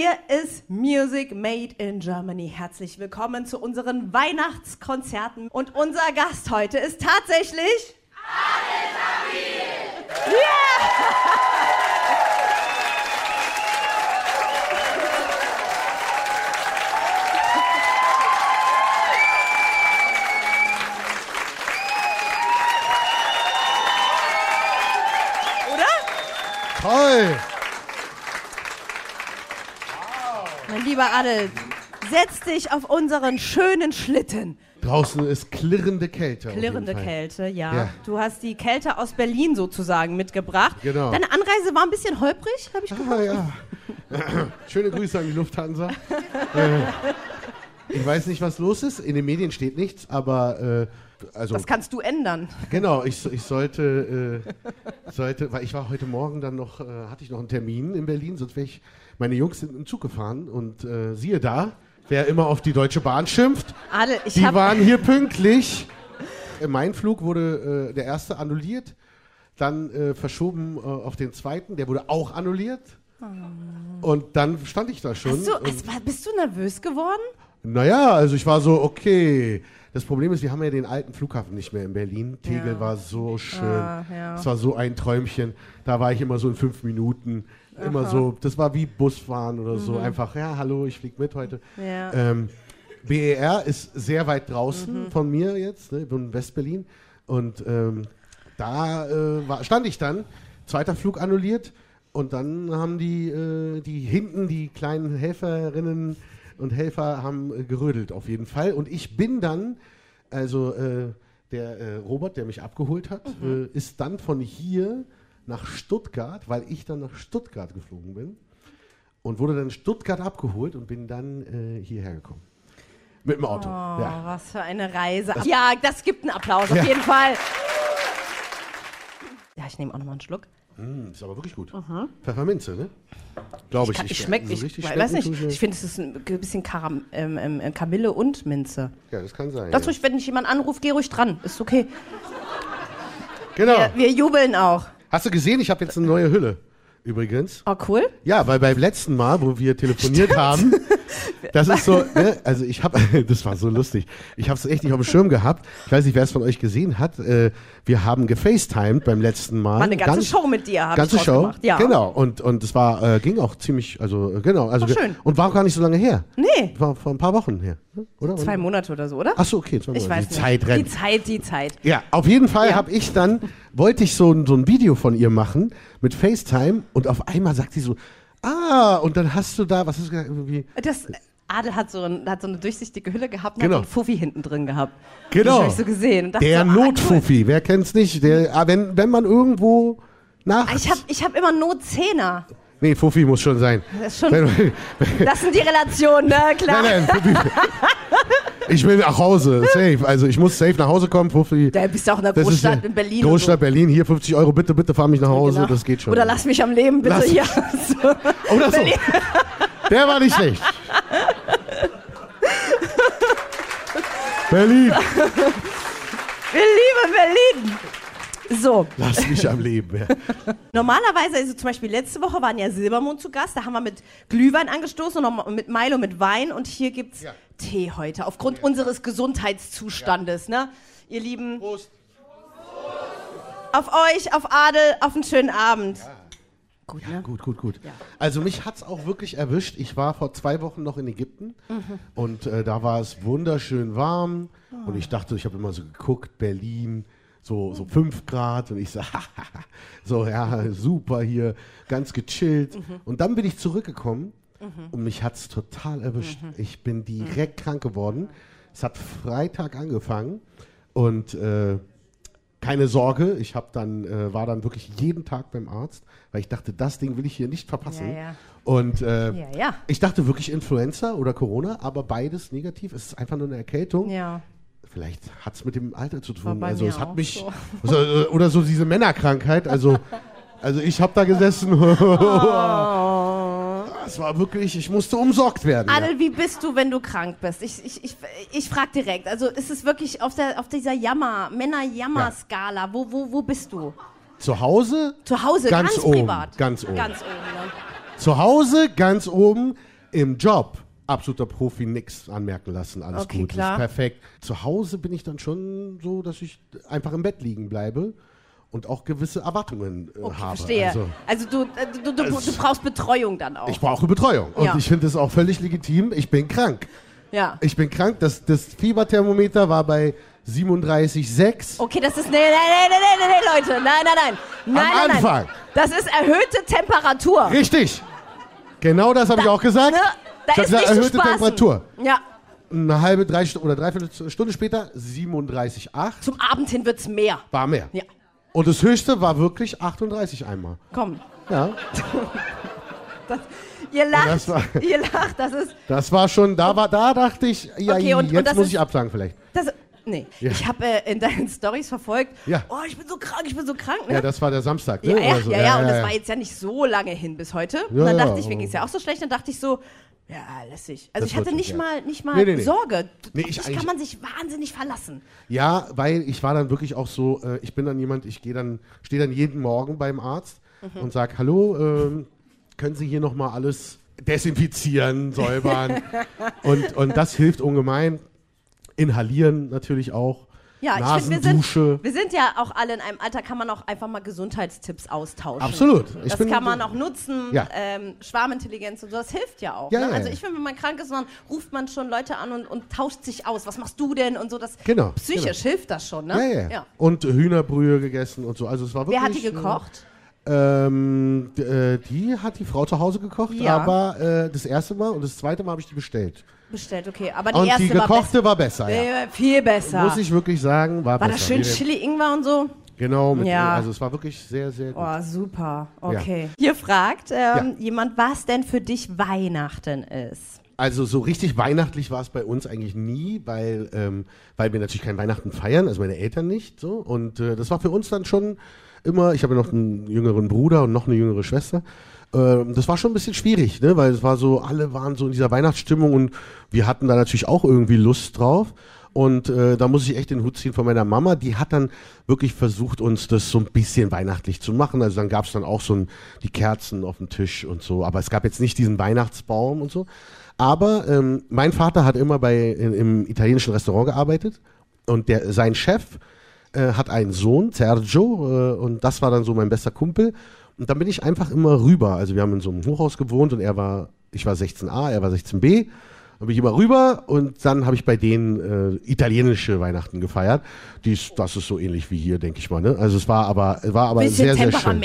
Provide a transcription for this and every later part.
Hier ist Music Made in Germany. Herzlich willkommen zu unseren Weihnachtskonzerten. Und unser Gast heute ist tatsächlich. Adel Yeah! Oder? Toll! Mein lieber Adel, setz dich auf unseren schönen Schlitten. Draußen ist klirrende Kälte. Klirrende. Kälte, ja. Ja. Du hast die Kälte aus Berlin sozusagen mitgebracht. Genau. Deine Anreise war ein bisschen holprig, habe ich gehört. Ah, ja. Schöne Grüße an die Lufthansa. ich weiß nicht, was los ist. In den Medien steht nichts, aber äh, also Das kannst du ändern. genau, ich, ich sollte, äh, sollte, weil ich war heute Morgen dann noch, äh, hatte ich noch einen Termin in Berlin, sonst wäre ich, meine Jungs sind im Zug gefahren und äh, siehe da, wer immer auf die Deutsche Bahn schimpft, Adel, ich die waren hier pünktlich. Äh, Mein Flug wurde äh, der erste annulliert, dann verschoben auf den zweiten, der wurde auch annulliert. Und dann stand ich da schon. Und, es war, bist du nervös geworden? Naja, also ich war so, okay. Das Problem ist, wir haben ja den alten Flughafen nicht mehr in Berlin. Tegel Ja. war so schön. Ah, ja. Es war so ein Träumchen. Da war ich immer so in fünf Minuten. Immer so, das war wie Busfahren oder so. Einfach, ja, hallo, ich flieg mit heute. Mhm. Ja. Ähm, BER ist sehr weit draußen Mhm. von mir jetzt, ne, in Westberlin. Und ähm, da äh, war, stand ich dann, zweiter Flug annulliert. Und dann haben die, äh, die hinten, die kleinen Helferinnen und Helfer haben äh, gerödelt auf jeden Fall. Und ich bin dann, also äh, der äh, Robert, der mich abgeholt hat, Mhm. äh, ist dann von hier nach Stuttgart, weil ich dann nach Stuttgart geflogen bin und wurde dann in Stuttgart abgeholt und bin dann äh, hierher gekommen. Mit dem Auto. Oh, Ja. was für eine Reise. Ja, das gibt einen Applaus, auf Ja. jeden Fall. Ja, ich nehme auch nochmal einen Schluck. Mm, ist aber wirklich gut. Pfefferminze, ne? Glaube ich. Kann, ich schmeckt, so ich, weiß nicht. Ich finde, es ist ein bisschen Karam, ähm, ähm, Kamille und Minze. Ja, das kann sein. Das ja. ruhig, wenn dich jemand anruft, geh ruhig dran. Ist okay. Genau. Wir, wir jubeln auch. Hast du gesehen, ich habe jetzt eine neue Hülle. Übrigens. Oh, cool. Ja, weil beim letzten Mal, wo wir telefoniert haben, das ist so, ne, also ich habe, das war so lustig. Ich habe es echt nicht auf dem Schirm gehabt. Ich weiß nicht, wer es von euch gesehen hat. Äh, wir haben gefacetimed beim letzten Mal. War eine ganze Ganz- Show mit dir, ich Ganze draus Show, gemacht. Ja. genau. Und und es war äh, ging auch ziemlich, also äh, genau, also Ach, schön. und war auch gar nicht so lange her. Nee, War vor ein paar Wochen her, ne? oder? zwei Monate oder so, oder? Ach so, okay, zwei ich Monate. weiß Die nicht. Zeit rennt. Die Zeit, die Zeit. Ja, auf jeden Fall Ja. habe ich dann, wollte ich so, ein- so ein Video von ihr machen mit FaceTime und auf einmal sagt sie so, ah, und dann hast du da, was ist irgendwie? Das, Adel hat so, ein, hat so eine durchsichtige Hülle gehabt und Genau. hat so einen Fuffi hinten drin gehabt. Genau. Das habe ich so gesehen. Der so, ah, cool. Notfuffi, wer kennt's nicht? Der, ah, wenn, wenn man irgendwo nach. Ich habe ich hab immer Notzehner. nee, Fuffi muss schon sein. Das ist schon, das sind die Relationen, ne? Klar. nein, nein, Fuffi. Ich will nach Hause, safe. Also ich muss safe nach Hause kommen, Fuffi. Da bist du auch in der Das Großstadt in Berlin. Großstadt und Berlin, hier 50 Euro, bitte, bitte fahr mich nach so. Hause, Genau. das geht schon. Oder lass mich am Leben, bitte. Lass hier. mich- So. Oder so. Der war nicht schlecht. Berlin, Wir lieben Berlin. So, lass mich am Leben. Ja. normalerweise, also zum Beispiel letzte Woche waren ja Silbermond zu Gast, da haben wir mit Glühwein angestoßen und noch mit Milo mit Wein und hier gibt's Ja. Tee heute, aufgrund unseres Gesundheitszustandes, ne? Ihr Lieben, Prost. auf euch, auf Adel, auf einen schönen Abend. Gut, ne? Gut, gut, gut. Ja. Also mich hat's auch wirklich erwischt. Ich war vor zwei Wochen noch in Ägypten und äh, da war es wunderschön warm und ich dachte, ich habe immer so geguckt, Berlin, so, so fünf Grad und ich so, so, ja, super hier, ganz gechillt. Und dann bin ich zurückgekommen und mich hat's total erwischt. Ich bin direkt krank geworden. Es hat Freitag angefangen und äh, keine Sorge, ich dann, äh, war dann wirklich jeden Tag beim Arzt, weil ich dachte, das Ding will ich hier nicht verpassen. Ja, ja. Und äh, Ja, ich dachte wirklich Influenza oder Corona, aber beides negativ. Es ist einfach nur eine Erkältung. Vielleicht hat es mit dem Alter zu tun. Also es hat mich so. oder so diese Männerkrankheit. Also also ich habe da gesessen. Oh. Es war wirklich, ich musste umsorgt werden. Ja. Adel, wie bist du, wenn du krank bist? Ich, ich, ich, ich frage direkt. Also ist es wirklich auf, der, auf dieser Jammer, Männer-Jammer-Skala? Wo, wo, wo bist du? Zu Hause Zu Hause, Ganz ganz, oben, privat. ganz oben. Ganz oben, ne? Zu Hause ganz oben im Job. Absoluter Profi, nix anmerken lassen, alles Okay, gut, klar. ist perfekt. Zu Hause bin ich dann schon so, dass ich einfach im Bett liegen bleibe und auch gewisse Erwartungen äh, Okay, habe. verstehe. Also, Also, du, äh, du, du, du, du brauchst Betreuung dann auch. ich brauche Betreuung und Ja. ich finde es auch völlig legitim. Ich bin krank. ja. Ich bin krank. Das, das Fieberthermometer war bei 37,6. Okay, das ist. Nee, nee, nee, nee, nee, nee, Leute. Nein, nein, nein. Nein, nein, Anfang. Nein. Das ist erhöhte Temperatur. Richtig. Genau das habe ich auch gesagt. Ne? Da ich habe ist gesagt, erhöhte. Temperatur. Ja. Eine halbe, drei oder dreiviertel Stunde später 37,8 Zum Abend hin wird's mehr. war mehr. Ja. Und das höchste war wirklich 38 einmal. Komm. Ja, Ihr lacht. das war- ihr lacht. Das ist. das war schon, da war, da dachte ich, ja, Okay, und- und jetzt das muss ist- ich absagen vielleicht. Das, nee. Ja. Ich habe äh, in deinen Stories verfolgt. Ja. Oh, ich bin so krank, ich bin so krank. Ne? Ja, das war der Samstag, ne? Ja, ja, so. ja, ja, und das war jetzt ja nicht so lange hin bis heute. und dann dachte ich, mir aber- ging es ja auch so schlecht, dann dachte ich so, ja, lässig. Also Das ich hatte nicht mal, nicht mal Nee, nee. Sorge. Nee, ich kann man sich wahnsinnig verlassen. Ja, weil ich war dann wirklich auch so, äh, ich bin dann jemand, ich gehe dann, stehe dann jeden Morgen beim Arzt Mhm. und sage, hallo, ähm, können Sie hier nochmal alles desinfizieren, säubern? und, und das hilft ungemein. Inhalieren natürlich auch. Ja, ich finde, wir Nasendusche. sind, wir sind ja auch alle in einem Alter, kann man auch einfach mal Gesundheitstipps austauschen. Absolut. Ich das bin- kann man auch nutzen. Ja. Ähm, Schwarmintelligenz und so, das hilft ja auch. Ja, ne? ja, Also ich finde, wenn man krank ist, dann ruft man schon Leute an und, und tauscht sich aus. Was machst du denn? Und so, das Genau, psychisch hilft das schon, ne? ja, ja, ja. Und Hühnerbrühe gegessen und so. Also es war wirklich, Wer hat die gekocht? Ähm, äh, die hat die Frau zu Hause gekocht, Ja. aber äh, das erste Mal und das zweite Mal habe ich die bestellt. Bestellt, okay. Aber die und erste die war gekochte besser. war besser, ja. Viel besser. Muss ich wirklich sagen, war, war besser. das schön Chili, Ingwer und so? Genau, mit, Ja. also es war wirklich sehr, sehr gut. Oh, super. Okay. Hier fragt ähm, jemand, was denn für dich Weihnachten ist. Also so richtig weihnachtlich war es bei uns eigentlich nie, weil, ähm, weil wir natürlich kein Weihnachten feiern, also meine Eltern nicht. So. Und äh, das war für uns dann schon immer, ich habe ja noch einen jüngeren Bruder und noch eine jüngere Schwester. Ähm, das war schon ein bisschen schwierig, ne? weil es war so, alle waren so in dieser Weihnachtsstimmung und wir hatten da natürlich auch irgendwie Lust drauf. Und äh, da muss ich echt den Hut ziehen von meiner Mama. Die hat dann wirklich versucht, uns das so ein bisschen weihnachtlich zu machen. Also dann gab es dann auch so ein, die Kerzen auf dem Tisch und so. Aber es gab jetzt nicht diesen Weihnachtsbaum und so. Aber ähm, mein Vater hat immer bei, in, im italienischen Restaurant gearbeitet. Und der, sein Chef äh, hat einen Sohn, Sergio. Äh, und das war dann so mein bester Kumpel. Und dann bin ich einfach immer rüber. Also wir haben in so einem Hochhaus gewohnt und er war, ich war 16a, er war 16b. Dann bin ich immer rüber und dann habe ich bei denen äh, italienische Weihnachten gefeiert. Dies, das ist so ähnlich wie hier, denke ich mal. Ne? Also es war aber, war aber Bisschen sehr, sehr schön.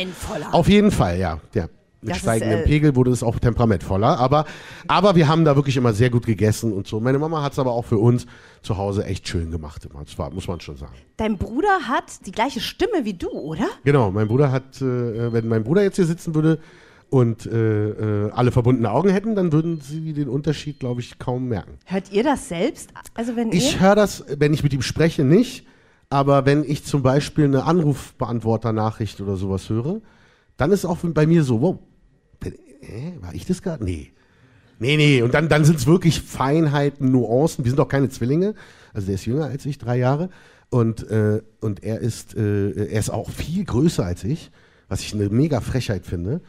Auf jeden Fall, ja. ja. Mit Das ist, steigendem äh, Pegel wurde es auch temperamentvoller. Aber, aber wir haben da wirklich immer sehr gut gegessen und so. Meine Mama hat es aber auch für uns zu Hause echt schön gemacht. Immer. Das war, muss man schon sagen. Dein Bruder hat die gleiche Stimme wie du, oder? Genau, mein Bruder hat, äh, wenn mein Bruder jetzt hier sitzen würde und äh, äh, alle verbundene Augen hätten, dann würden sie den Unterschied, glaube ich, kaum merken. Hört ihr das selbst? Also wenn Ich höre das, wenn ich mit ihm spreche, nicht. Aber wenn ich zum Beispiel eine Anrufbeantworter-Nachricht oder sowas höre, dann ist auch bei mir so, wow, äh, war ich das gerade? Nee. Nee, nee. Und dann, dann sind es wirklich Feinheiten, Nuancen. Wir sind auch keine Zwillinge. Also der ist jünger als ich, drei Jahre. Und, äh, und er, ist, äh, er ist auch viel größer als ich, was ich eine mega Frechheit finde.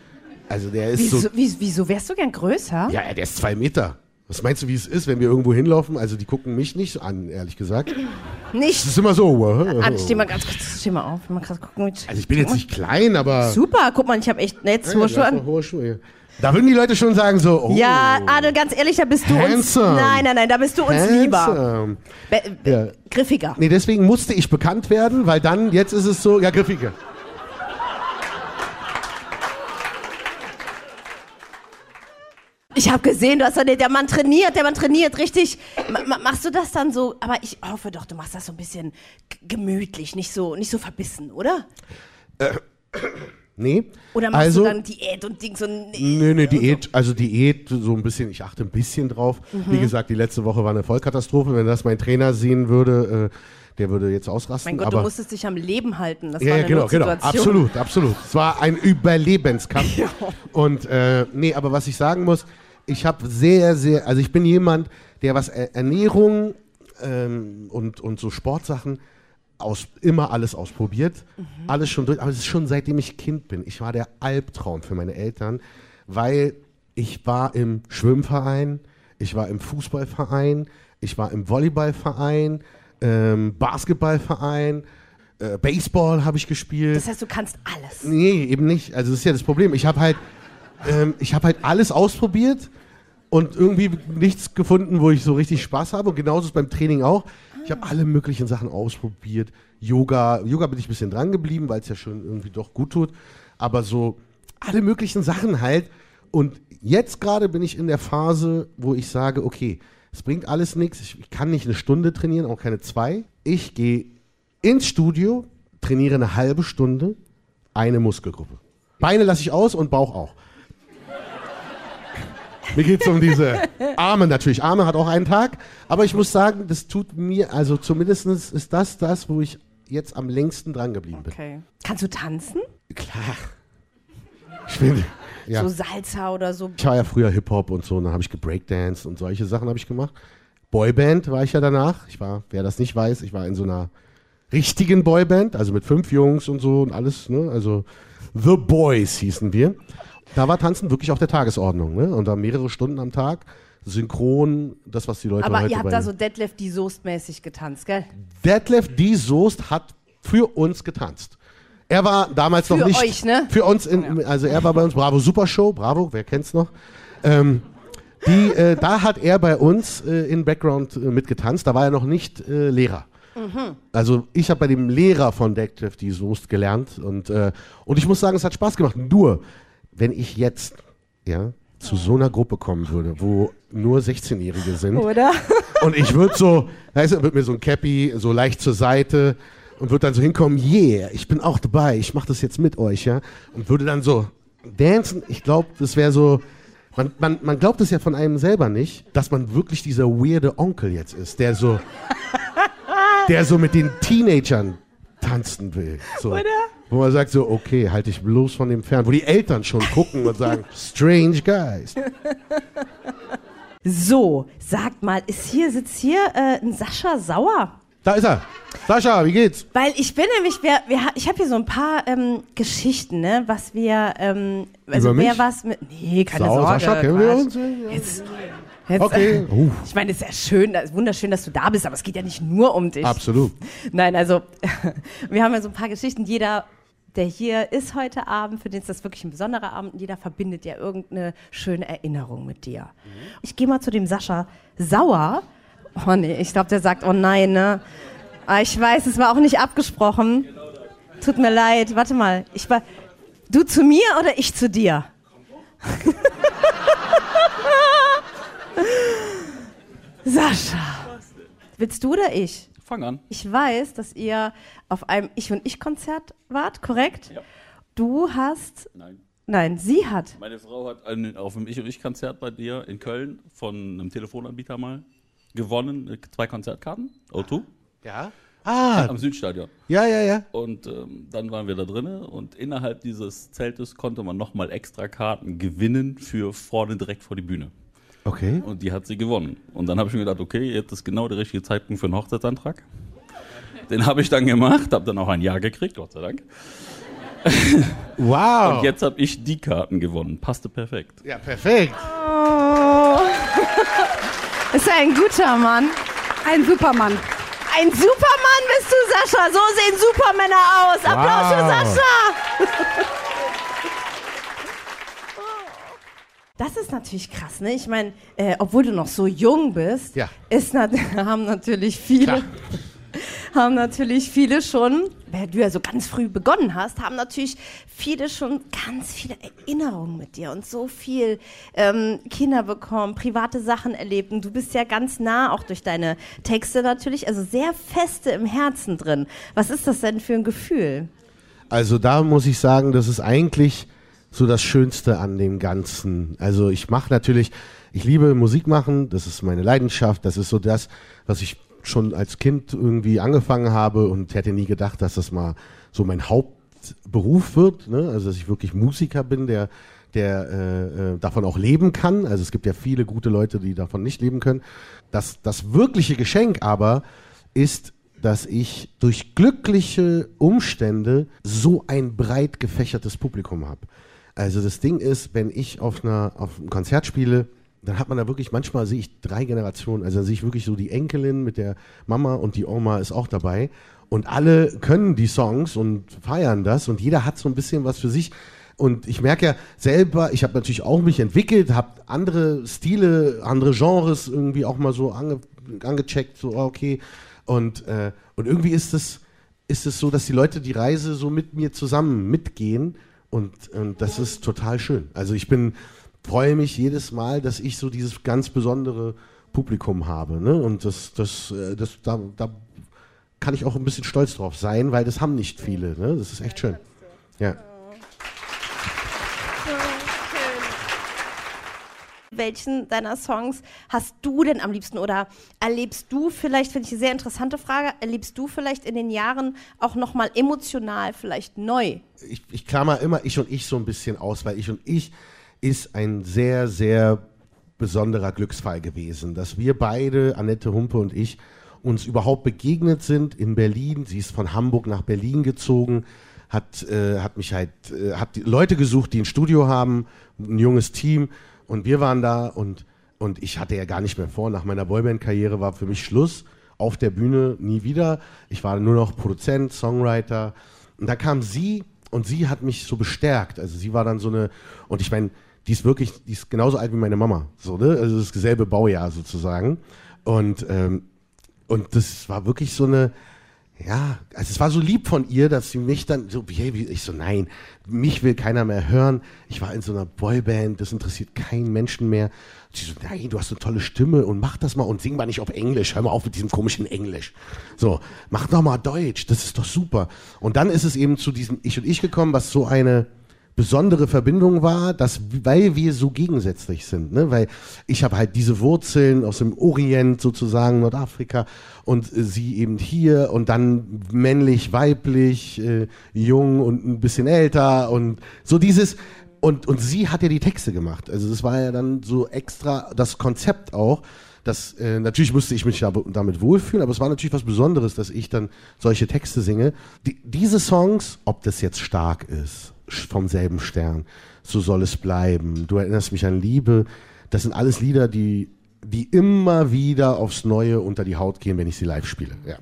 Also der ist wieso, so. wieso wärst du gern größer? Ja, der ist zwei Meter. Was meinst du, wie es ist, wenn wir irgendwo hinlaufen? Also die gucken mich nicht an, ehrlich gesagt. Es Nicht. ist immer so. An, steh mal ganz kurz, steh mal auf. Mal gerade gucken. Also ich bin jetzt nicht klein, aber Super, guck mal, ich habe echt jetzt Ja, hohe Schuhe an. hohe Schuhe. Da würden die Leute schon sagen so, oh, Ja, Adel, ganz ehrlich, da bist du uns. Handsome. Nein, nein, nein, da bist du uns lieber. handsome. Be be Ja. Griffiger. Nee, deswegen musste ich bekannt werden, weil dann, jetzt ist es so, ja, griffiger. Ich habe gesehen, du hast dann, der Mann trainiert, der Mann trainiert richtig. Ma machst du das dann so? Aber ich hoffe doch, du machst das so ein bisschen gemütlich, nicht so, nicht so verbissen, oder? Nee. Oder machst also, du dann Diät und Dings und. Nö, nö, Diät, also Diät, so ein bisschen, ich achte ein bisschen drauf. Mhm. Wie gesagt, die letzte Woche war eine Vollkatastrophe. Wenn das mein Trainer sehen würde, äh, der würde jetzt ausrasten. Mein Gott, aber du musstest dich am Leben halten. Das Ja, war ja, eine genau, genau. Absolut, absolut. Es war ein Überlebenskampf. Und äh, nee, aber was ich sagen muss, ich habe sehr, sehr, also ich bin jemand, der was Er- Ernährung ähm, und, und so Sportsachen aus, immer alles ausprobiert, Mhm. alles schon durch, aber es ist schon seitdem ich Kind bin. Ich war der Albtraum für meine Eltern, weil ich war im Schwimmverein, ich war im Fußballverein, ich war im Volleyballverein, ähm, Basketballverein, äh, Baseball habe ich gespielt. Das heißt, du kannst alles. Nee, eben nicht. Also das ist ja das Problem. Ich habe halt, ähm, ich habe halt alles ausprobiert und irgendwie nichts gefunden, wo ich so richtig Spaß habe. Und genauso ist es beim Training auch. Ich habe alle möglichen Sachen ausprobiert. Yoga, Yoga bin ich ein bisschen dran geblieben, weil es ja schon irgendwie doch gut tut. Aber so alle möglichen Sachen halt. Und jetzt gerade bin ich in der Phase, wo ich sage, okay, es bringt alles nichts. Ich, ich kann nicht eine Stunde trainieren, auch keine zwei. Ich gehe ins Studio, trainiere eine halbe Stunde, eine Muskelgruppe. Beine lasse ich aus und Bauch auch. Mir geht es um diese Arme natürlich. Arme hat auch einen Tag. Aber ich muss sagen, das tut mir, also zumindest ist das das, wo ich jetzt am längsten dran geblieben bin. Okay. Kannst du tanzen? Klar. Ich bin, ja. So Salsa oder so. Ich war ja früher Hip-Hop und so, und dann habe ich gebreakdanced und solche Sachen habe ich gemacht. Boyband war ich ja danach. Ich war, wer das nicht weiß, ich war in so einer richtigen Boyband, also mit fünf Jungs und so und alles, ne? Also The Boys hießen wir. Da war Tanzen wirklich auf der Tagesordnung, ne? Und da mehrere Stunden am Tag, synchron, das, was die Leute Aber heute ihr habt da so Deadlift die Soest mäßig getanzt, gell? Detlef D. Soest hat für uns getanzt. Er war damals Für noch nicht. euch, ne? Für uns, in, also er war bei uns Bravo Super Show, Bravo, wer kennt's noch? Ähm, die, äh, da hat er bei uns äh, in Background äh, mitgetanzt, da war er noch nicht äh, Lehrer. Mhm. Also ich habe bei dem Lehrer von Detlef D. Soest gelernt und, äh, und ich muss sagen, es hat Spaß gemacht. Nur, wenn ich jetzt ja, zu so einer Gruppe kommen würde, wo nur 16-Jährige sind, Oder? und ich würde so, weißt du, wird mir so ein Cappy so leicht zur Seite und würde dann so hinkommen, yeah, ich bin auch dabei, ich mache das jetzt mit euch, ja. Und würde dann so dancen. Ich glaube, das wäre so, man, man, man glaubt es ja von einem selber nicht, dass man wirklich dieser weirde Onkel jetzt ist, der so, der so mit den Teenagern tanzen will. So. Oder? Wo man sagt so, okay, halt dich bloß von dem fern. Wo die Eltern schon gucken und sagen, strange guys. So, sagt mal, ist hier, sitzt hier äh, ein Sascha Sauer? Da ist er. Sascha, wie geht's? Weil ich bin nämlich, wir, wir, ha- ich habe hier so ein paar ähm, Geschichten, ne, was wir, ähm, also Über wer mich? was mit, nee, keine Sau, Sorge. Sascha, kennen wir uns? Jetzt, jetzt, Okay. Uh, Ich meine, es ist ja schön, ist wunderschön, dass du da bist, aber es geht ja nicht nur um dich. absolut. Nein, also wir haben ja so ein paar Geschichten. Jeder, der hier ist heute Abend, für den ist das wirklich ein besonderer Abend, und jeder verbindet ja irgendeine schöne Erinnerung mit dir. Ich gehe mal zu dem Sascha Sauer. Oh nee, ich glaube, der sagt, oh nein, ne? Ah, ich weiß, es war auch nicht abgesprochen. Tut mir leid. Warte mal, ich war. Du zu mir oder ich zu dir? Sascha. Willst du oder ich? Fang an. Ich weiß, dass ihr auf einem Ich und Ich Konzert wart, korrekt? Ja. Du hast, Nein. nein, sie hat. Meine Frau hat ein, auf dem Ich und Ich Konzert bei dir in Köln von einem Telefonanbieter mal gewonnen, zwei Konzertkarten, O2, Ja? Ah, am Südstadion. ja, ja, ja. Und ähm, dann waren wir da drinnen und innerhalb dieses Zeltes konnte man nochmal extra Karten gewinnen für vorne direkt vor die Bühne. Okay. Und die hat sie gewonnen. Und dann habe ich mir gedacht, okay, jetzt ist genau der richtige Zeitpunkt für einen Hochzeitsantrag. Den habe ich dann gemacht, habe dann auch ein Ja gekriegt, Gott sei Dank. Wow. Und jetzt habe ich die Karten gewonnen. Passte perfekt. Ja, perfekt. Oh. Ist ein guter Mann. Ein Supermann. Ein Supermann bist du, Sascha. So sehen Supermänner aus. Applaus für Wow. Sascha. Das ist natürlich krass, ne? Ich meine, äh, obwohl du noch so jung bist, Ja. ist nat haben natürlich viele, Klar. haben natürlich viele schon, weil du ja so ganz früh begonnen hast, haben natürlich viele schon ganz viele Erinnerungen mit dir und so viel ähm, Kinder bekommen, private Sachen erlebt und du bist ja ganz nah auch durch deine Texte natürlich, also sehr feste im Herzen drin. Was ist das denn für ein Gefühl? Also da muss ich sagen, das ist eigentlich so das Schönste an dem Ganzen. Also ich mache natürlich, ich liebe Musik machen, das ist meine Leidenschaft, das ist so das, was ich schon als Kind irgendwie angefangen habe und hätte nie gedacht, dass das mal so mein Hauptberuf wird. Ne? Also dass ich wirklich Musiker bin, der der äh, äh, davon auch leben kann. Also es gibt ja viele gute Leute, die davon nicht leben können. Das, das wirkliche Geschenk aber ist, dass ich durch glückliche Umstände so ein breit gefächertes Publikum habe. Also das Ding ist, wenn ich auf, einer, auf einem Konzert spiele, dann hat man da wirklich, manchmal sehe ich drei Generationen, also da sehe ich wirklich so die Enkelin mit der Mama und die Oma ist auch dabei. Und alle können die Songs und feiern das und jeder hat so ein bisschen was für sich. Und ich merke ja selber, ich habe natürlich auch mich entwickelt, habe andere Stile, andere Genres irgendwie auch mal so ange, angecheckt, so ah, okay. Und, äh, und irgendwie ist es, ist es so, dass die Leute die Reise so mit mir zusammen mitgehen und, und das ist total schön. Also ich bin, freue mich jedes Mal, dass ich so dieses ganz besondere Publikum habe. Ne? Und das, das, äh, das, da, da kann ich auch ein bisschen stolz drauf sein, weil das haben nicht viele. Ne? Das ist echt schön. Ja. Welchen deiner Songs hast du denn am liebsten oder erlebst du vielleicht, finde ich eine sehr interessante Frage, erlebst du vielleicht in den Jahren auch nochmal emotional vielleicht neu? Ich, ich klammer immer ich und ich so ein bisschen aus, weil ich und ich ist ein sehr, sehr besonderer Glücksfall gewesen, dass wir beide, Annette Humpe und ich, uns überhaupt begegnet sind in Berlin. Sie ist von Hamburg nach Berlin gezogen, hat, äh, hat mich halt, äh, hat Leute gesucht, die ein Studio haben, ein junges Team und wir waren da und, und ich hatte ja gar nicht mehr vor. Nach meiner Boyband-Karriere war für mich Schluss. Auf der Bühne nie wieder. Ich war nur noch Produzent, Songwriter. Und da kam sie und sie hat mich so bestärkt. Also sie war dann so eine, und ich meine, die ist wirklich, die ist genauso alt wie meine Mama. So, ne? Also das selbe Baujahr sozusagen. Und, ähm, und das war wirklich so eine, ja, also es war so lieb von ihr, dass sie mich dann so, ich so, nein, mich will keiner mehr hören. Ich war in so einer Boyband, das interessiert keinen Menschen mehr. Und sie so, nein, du hast eine tolle Stimme und mach das mal und sing mal nicht auf Englisch. Hör mal auf mit diesem komischen Englisch. So, mach doch mal Deutsch, das ist doch super. Und dann ist es eben zu diesem Ich und Ich gekommen, was so eine, besondere Verbindung war, dass weil wir so gegensätzlich sind, ne? weil ich habe halt diese Wurzeln aus dem Orient sozusagen Nordafrika und äh, sie eben hier und dann männlich, weiblich, äh, jung und ein bisschen älter und so dieses und und sie hat ja die Texte gemacht, also das war ja dann so extra das Konzept auch. Das, äh, natürlich musste ich mich damit wohlfühlen, aber es war natürlich was Besonderes, dass ich dann solche Texte singe. Die, diese Songs, ob das jetzt stark ist vom selben Stern. So soll es bleiben. Du erinnerst mich an Liebe. Das sind alles Lieder, die, die immer wieder aufs Neue unter die Haut gehen, wenn ich sie live spiele. Ja.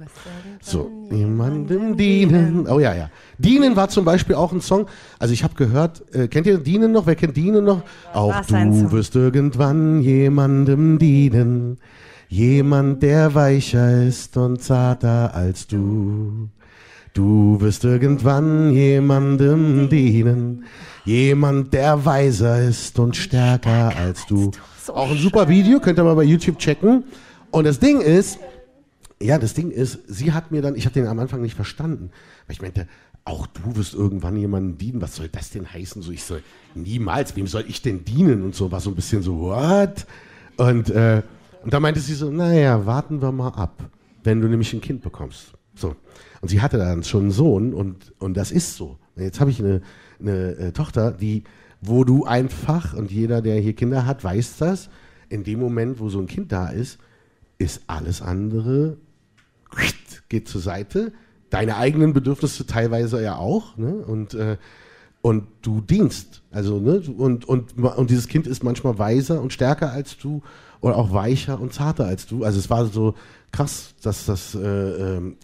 So, jemandem dienen. Oh ja, ja. Dienen war zum Beispiel auch ein Song. Also ich habe gehört, äh, kennt ihr Dienen noch? Wer kennt Dienen noch? Auch du wirst irgendwann jemandem dienen. Jemand, der weicher ist und zarter als du. Du wirst irgendwann jemandem dienen. Jemand, der weiser ist und stärker als du. Auch ein super Video, könnt ihr mal bei YouTube checken. Und das Ding ist, ja, das Ding ist, sie hat mir dann, ich habe den am Anfang nicht verstanden, weil ich meinte, auch du wirst irgendwann jemandem dienen. Was soll das denn heißen? So, ich soll niemals, wem soll ich denn dienen? Und so war so ein bisschen so, what? Und, äh, und da meinte sie so, naja, warten wir mal ab, wenn du nämlich ein Kind bekommst. So. Und sie hatte dann schon einen Sohn und, und das ist so. Jetzt habe ich eine, eine äh, Tochter, die, wo du einfach, und jeder, der hier Kinder hat, weiß das, in dem Moment, wo so ein Kind da ist, ist alles andere, geht zur Seite. Deine eigenen Bedürfnisse teilweise ja auch. Ne? Und, äh, und du dienst. Also, ne? und, und, und dieses Kind ist manchmal weiser und stärker als du oder auch weicher und zarter als du. Also es war so krass, dass das. Äh, äh,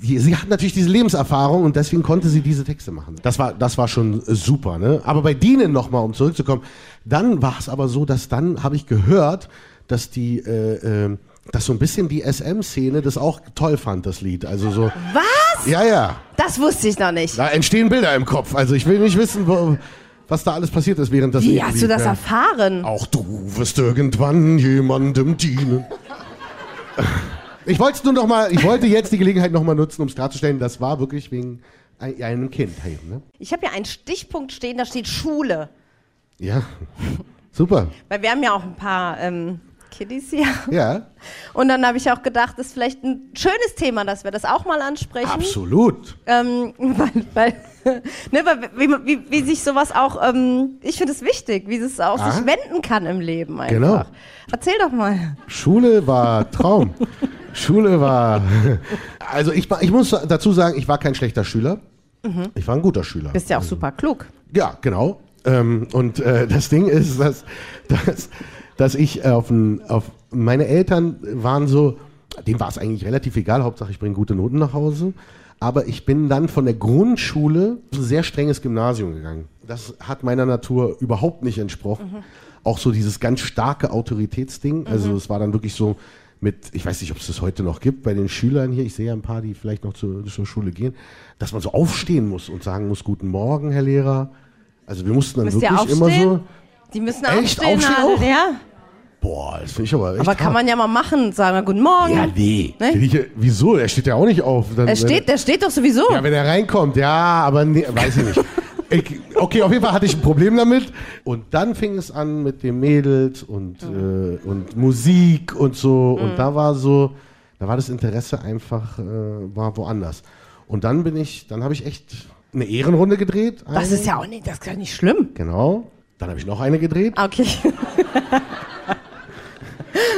sie hat natürlich diese Lebenserfahrung und deswegen konnte sie diese Texte machen. Das war, das war schon super. Ne? Aber bei Dienen nochmal, um zurückzukommen, dann war es aber so, dass dann habe ich gehört, dass die äh, äh, dass so ein bisschen die SM-Szene das auch toll fand, das Lied. Also so. Was? Ja, ja. Das wusste ich noch nicht. Da entstehen Bilder im Kopf. Also ich will nicht wissen, wo, was da alles passiert ist während das Wie hast du das ja. erfahren? Auch du wirst irgendwann jemandem dienen. Ich wollte nur noch mal, ich wollte jetzt die Gelegenheit noch mal nutzen, um es klarzustellen, das war wirklich wegen einem Kind. Ne? Ich habe ja einen Stichpunkt stehen, da steht Schule. Ja, super. Weil wir haben ja auch ein paar ähm, Kiddies hier. Ja. Und dann habe ich auch gedacht, das ist vielleicht ein schönes Thema, dass wir das auch mal ansprechen. Absolut. Ähm, weil, weil, ne, weil wie, wie, wie, sich sowas auch, ähm, ich finde es wichtig, wie es auch ah. sich wenden kann im Leben einfach. Genau. Erzähl doch mal. Schule war Traum. Schule war. Also ich, ich muss dazu sagen, ich war kein schlechter Schüler. Mhm. Ich war ein guter Schüler. Bist ja auch super klug. Ja, genau. Ähm, und äh, das Ding ist, dass, dass, dass ich auf, ein, auf meine Eltern waren so, dem war es eigentlich relativ egal, Hauptsache ich bringe gute Noten nach Hause. Aber ich bin dann von der Grundschule ein sehr strenges Gymnasium gegangen. Das hat meiner Natur überhaupt nicht entsprochen. Mhm. Auch so dieses ganz starke Autoritätsding. Also es war dann wirklich so mit, ich weiß nicht, ob es das heute noch gibt, bei den Schülern hier, ich sehe ja ein paar, die vielleicht noch zur, zur Schule gehen, dass man so aufstehen muss und sagen muss, guten Morgen, Herr Lehrer. Also wir mussten dann Müsst wirklich immer so. Die müssen Echt? aufstehen, Aufstehen auch? ja. Boah, das finde ich aber echt Aber kann hart. man ja mal machen, sagen wir Guten Morgen. Ja, nee. Ne? Finde Ich, wieso? Er steht ja auch nicht auf. Dann, Er steht, der steht doch sowieso. Ja, wenn er reinkommt, ja, aber nee, weiß ich nicht. Ich, okay, auf jeden Fall hatte ich ein Problem damit. Und dann fing es an mit den Mädels und, Mhm. äh, und Musik und so. Und da war so, da war das Interesse einfach, äh, war woanders. Und dann bin ich, dann habe ich echt eine Ehrenrunde gedreht. das eine. ist ja auch nicht, das ist ja nicht schlimm. Genau. Dann habe ich noch eine gedreht. Ah, Okay.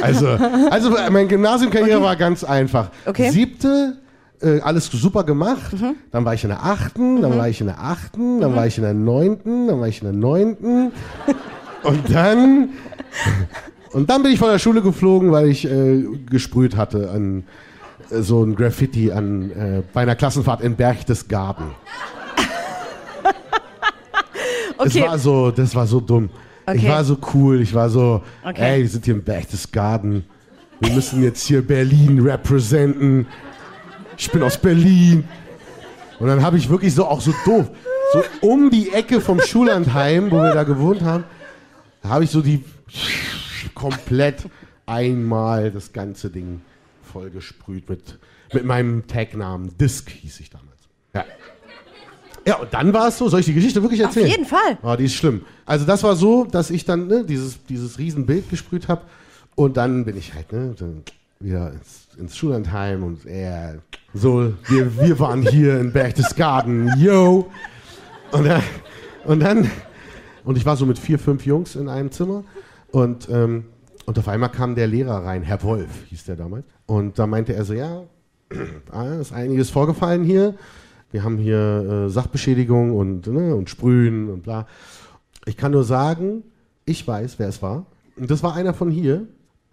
Also, also meine Gymnasiumkarriere war ganz einfach. Okay. Siebte, äh, alles super gemacht. Dann war ich in der achten, dann war ich in der achten, dann war ich in der neunten, dann war ich in der neunten. Und dann, und dann bin ich von der Schule geflogen, weil ich äh, gesprüht hatte an äh, so ein Graffiti an, äh, bei einer Klassenfahrt in Berchtesgaden. Okay. Das war so, das war so dumm. Ich Okay. war so cool, ich war so, Okay. ey, wir sind hier im Berchtesgaden. Wir müssen jetzt hier Berlin representen. Ich bin aus Berlin. Und dann habe ich wirklich so, auch so doof, so um die Ecke vom Schullandheim, wo wir da gewohnt haben, habe ich so die komplett einmal das ganze Ding vollgesprüht mit, mit meinem Tagnamen. Disc hieß ich damals. Ja. Ja, und dann war es so, soll ich die Geschichte wirklich Auf erzählen? jeden Fall. Ah, die ist schlimm. Also das war so, dass ich dann ne, dieses, dieses Riesenbild gesprüht habe und dann bin ich halt ne, wieder ins, ins Schullandheim und er so, wir, wir waren hier in Berchtesgaden, yo. Und dann, und dann, und ich war so mit vier, fünf Jungs in einem Zimmer und, ähm, und auf einmal kam der Lehrer rein, Herr Wolf hieß der damals. Und da meinte er so, ja, ah, ist einiges vorgefallen hier. Wir haben hier äh, Sachbeschädigung und, ne, und Sprühen und bla. Ich kann nur sagen, ich weiß, wer es war. Und das war einer von hier.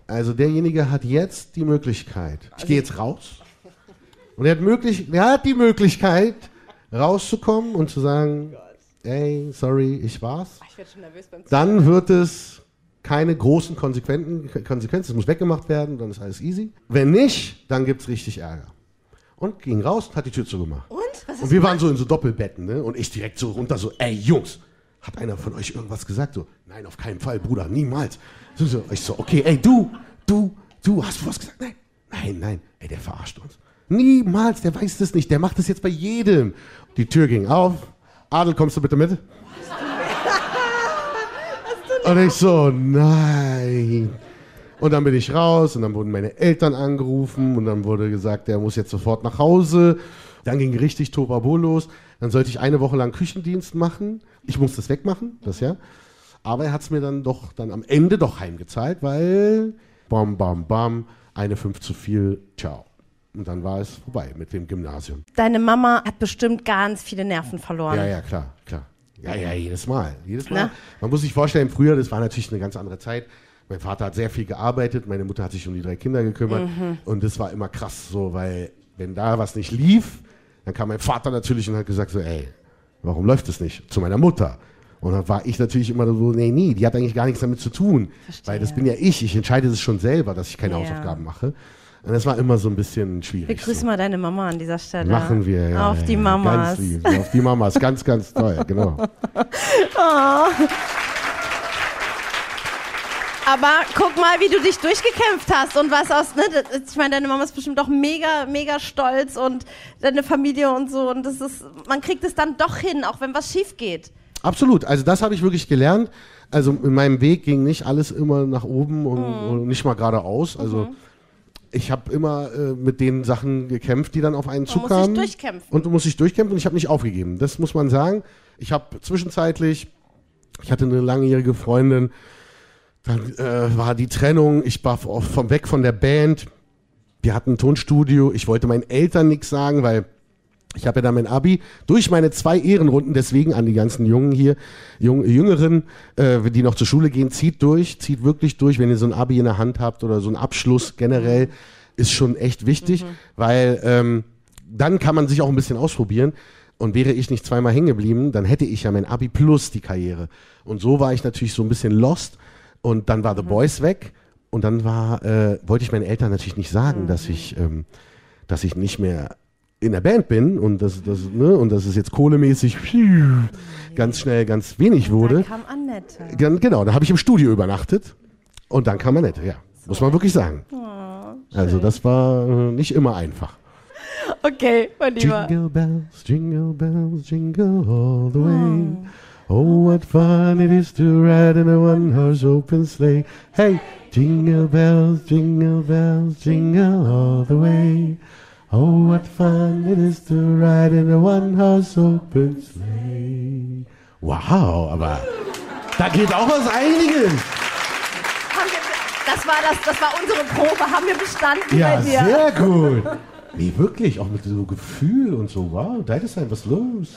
Also derjenige hat jetzt die Möglichkeit. Ich gehe jetzt raus. Und er hat, möglich, er hat die Möglichkeit, rauszukommen und zu sagen, ey, sorry, ich war's. Ich werde schon nervös beim Dann wird es keine großen Konsequenzen, Konsequenzen. Es muss weggemacht werden, dann ist alles easy. Wenn nicht, dann gibt's richtig Ärger. Und ging raus und hat die Tür zugemacht. Und? Was Und wir waren so in so Doppelbetten, ne? Und ich direkt so runter, so, ey Jungs, hat einer von euch irgendwas gesagt? So, nein, auf keinen Fall, Bruder, niemals. So, so, ich so, okay, ey, du, du, du, hast du was gesagt? Nein, nein, nein, ey, der verarscht uns. Niemals, der weiß das nicht, der macht das jetzt bei jedem. Die Tür ging auf. Adel, kommst du bitte mit? Und ich so, nein. Und dann bin ich raus und dann wurden meine Eltern angerufen und dann wurde gesagt, der muss jetzt sofort nach Hause. Dann ging richtig Tobabo los. Dann sollte ich eine Woche lang Küchendienst machen. Ich musste das wegmachen, das ja. Aber er hat es mir dann doch dann am Ende doch heimgezahlt, weil bam, bam, bam, eine fünf zu viel, ciao. Und dann war es vorbei mit dem Gymnasium. Deine Mama hat bestimmt ganz viele Nerven verloren. Ja, ja, klar, klar. Ja, ja, jedes Mal. Jedes Mal. Na? Man muss sich vorstellen, früher, das war natürlich eine ganz andere Zeit. Mein Vater hat sehr viel gearbeitet, meine Mutter hat sich um die drei Kinder gekümmert. Mhm. Und das war immer krass so, weil wenn da was nicht lief, dann kam mein Vater natürlich und hat gesagt so, ey, warum läuft es nicht? Zu meiner Mutter. Und dann war ich natürlich immer so, nee, nee, die hat eigentlich gar nichts damit zu tun. Weil das bin ja ich. Ich entscheide es schon selber, dass ich keine Ja. Hausaufgaben mache. Und das war immer so ein bisschen schwierig. Wir grüßen so. mal deine Mama an dieser Stelle. Machen wir, ja. Auf ja, die Mamas. Ganz lieb. Auf die Mamas, ganz, ganz toll, genau. Aber guck mal, wie du dich durchgekämpft hast und was aus, ne? Ich meine, deine Mama ist bestimmt doch mega, mega stolz und deine Familie und so. Und das ist, man kriegt es dann doch hin, auch wenn was schief geht. Absolut, also das habe ich wirklich gelernt. Also in meinem Weg ging nicht alles immer nach oben und, und nicht mal geradeaus. Also ich habe immer äh, mit den Sachen gekämpft, die dann auf einen Man muss sich zukamen. durchkämpfen. Und du musst dich durchkämpfen und ich habe nicht aufgegeben. Das muss man sagen. Ich habe zwischenzeitlich, ich hatte eine langjährige Freundin, dann äh, war die Trennung, ich war vom weg von der Band. Wir hatten ein Tonstudio. Ich wollte meinen Eltern nichts sagen, weil Ich habe ja dann mein Abi durch meine zwei Ehrenrunden, deswegen an die ganzen Jungen hier, Jung, Jüngeren, äh, die noch zur Schule gehen, zieht durch, zieht wirklich durch, wenn ihr so ein Abi in der Hand habt oder so einen Abschluss generell, ist schon echt wichtig, weil ähm, dann kann man sich auch ein bisschen ausprobieren. Und wäre ich nicht zweimal hängen geblieben, dann hätte ich ja mein Abi plus die Karriere. Und so war ich natürlich so ein bisschen lost. Und dann war The Boys weg. Und dann war, äh, wollte ich meinen Eltern natürlich nicht sagen, dass ich, ähm, dass ich nicht mehr in der Band bin und dass, das, ne, und dass es jetzt kohlemäßig ganz schnell ganz wenig wurde. Dann kam Annette. Gan- Genau, da habe ich im Studio übernachtet und dann kam Annette, ja. Muss man wirklich sagen. also das war äh, nicht immer einfach. Okay, mein Lieber. Jingle bells, jingle bells, jingle all the way. Oh, what fun it is to ride in a one-horse open sleigh. Hey, jingle bells, jingle bells, jingle all the way. Oh, what fun it is to ride in a one-horse open sleigh. Wow, aber da geht auch was einiges. Das, war das, das war unsere Probe. Haben wir bestanden Ja, bei dir? sehr gut. Nee, wirklich, auch mit so Gefühl und so. Wow, da ist ein was los.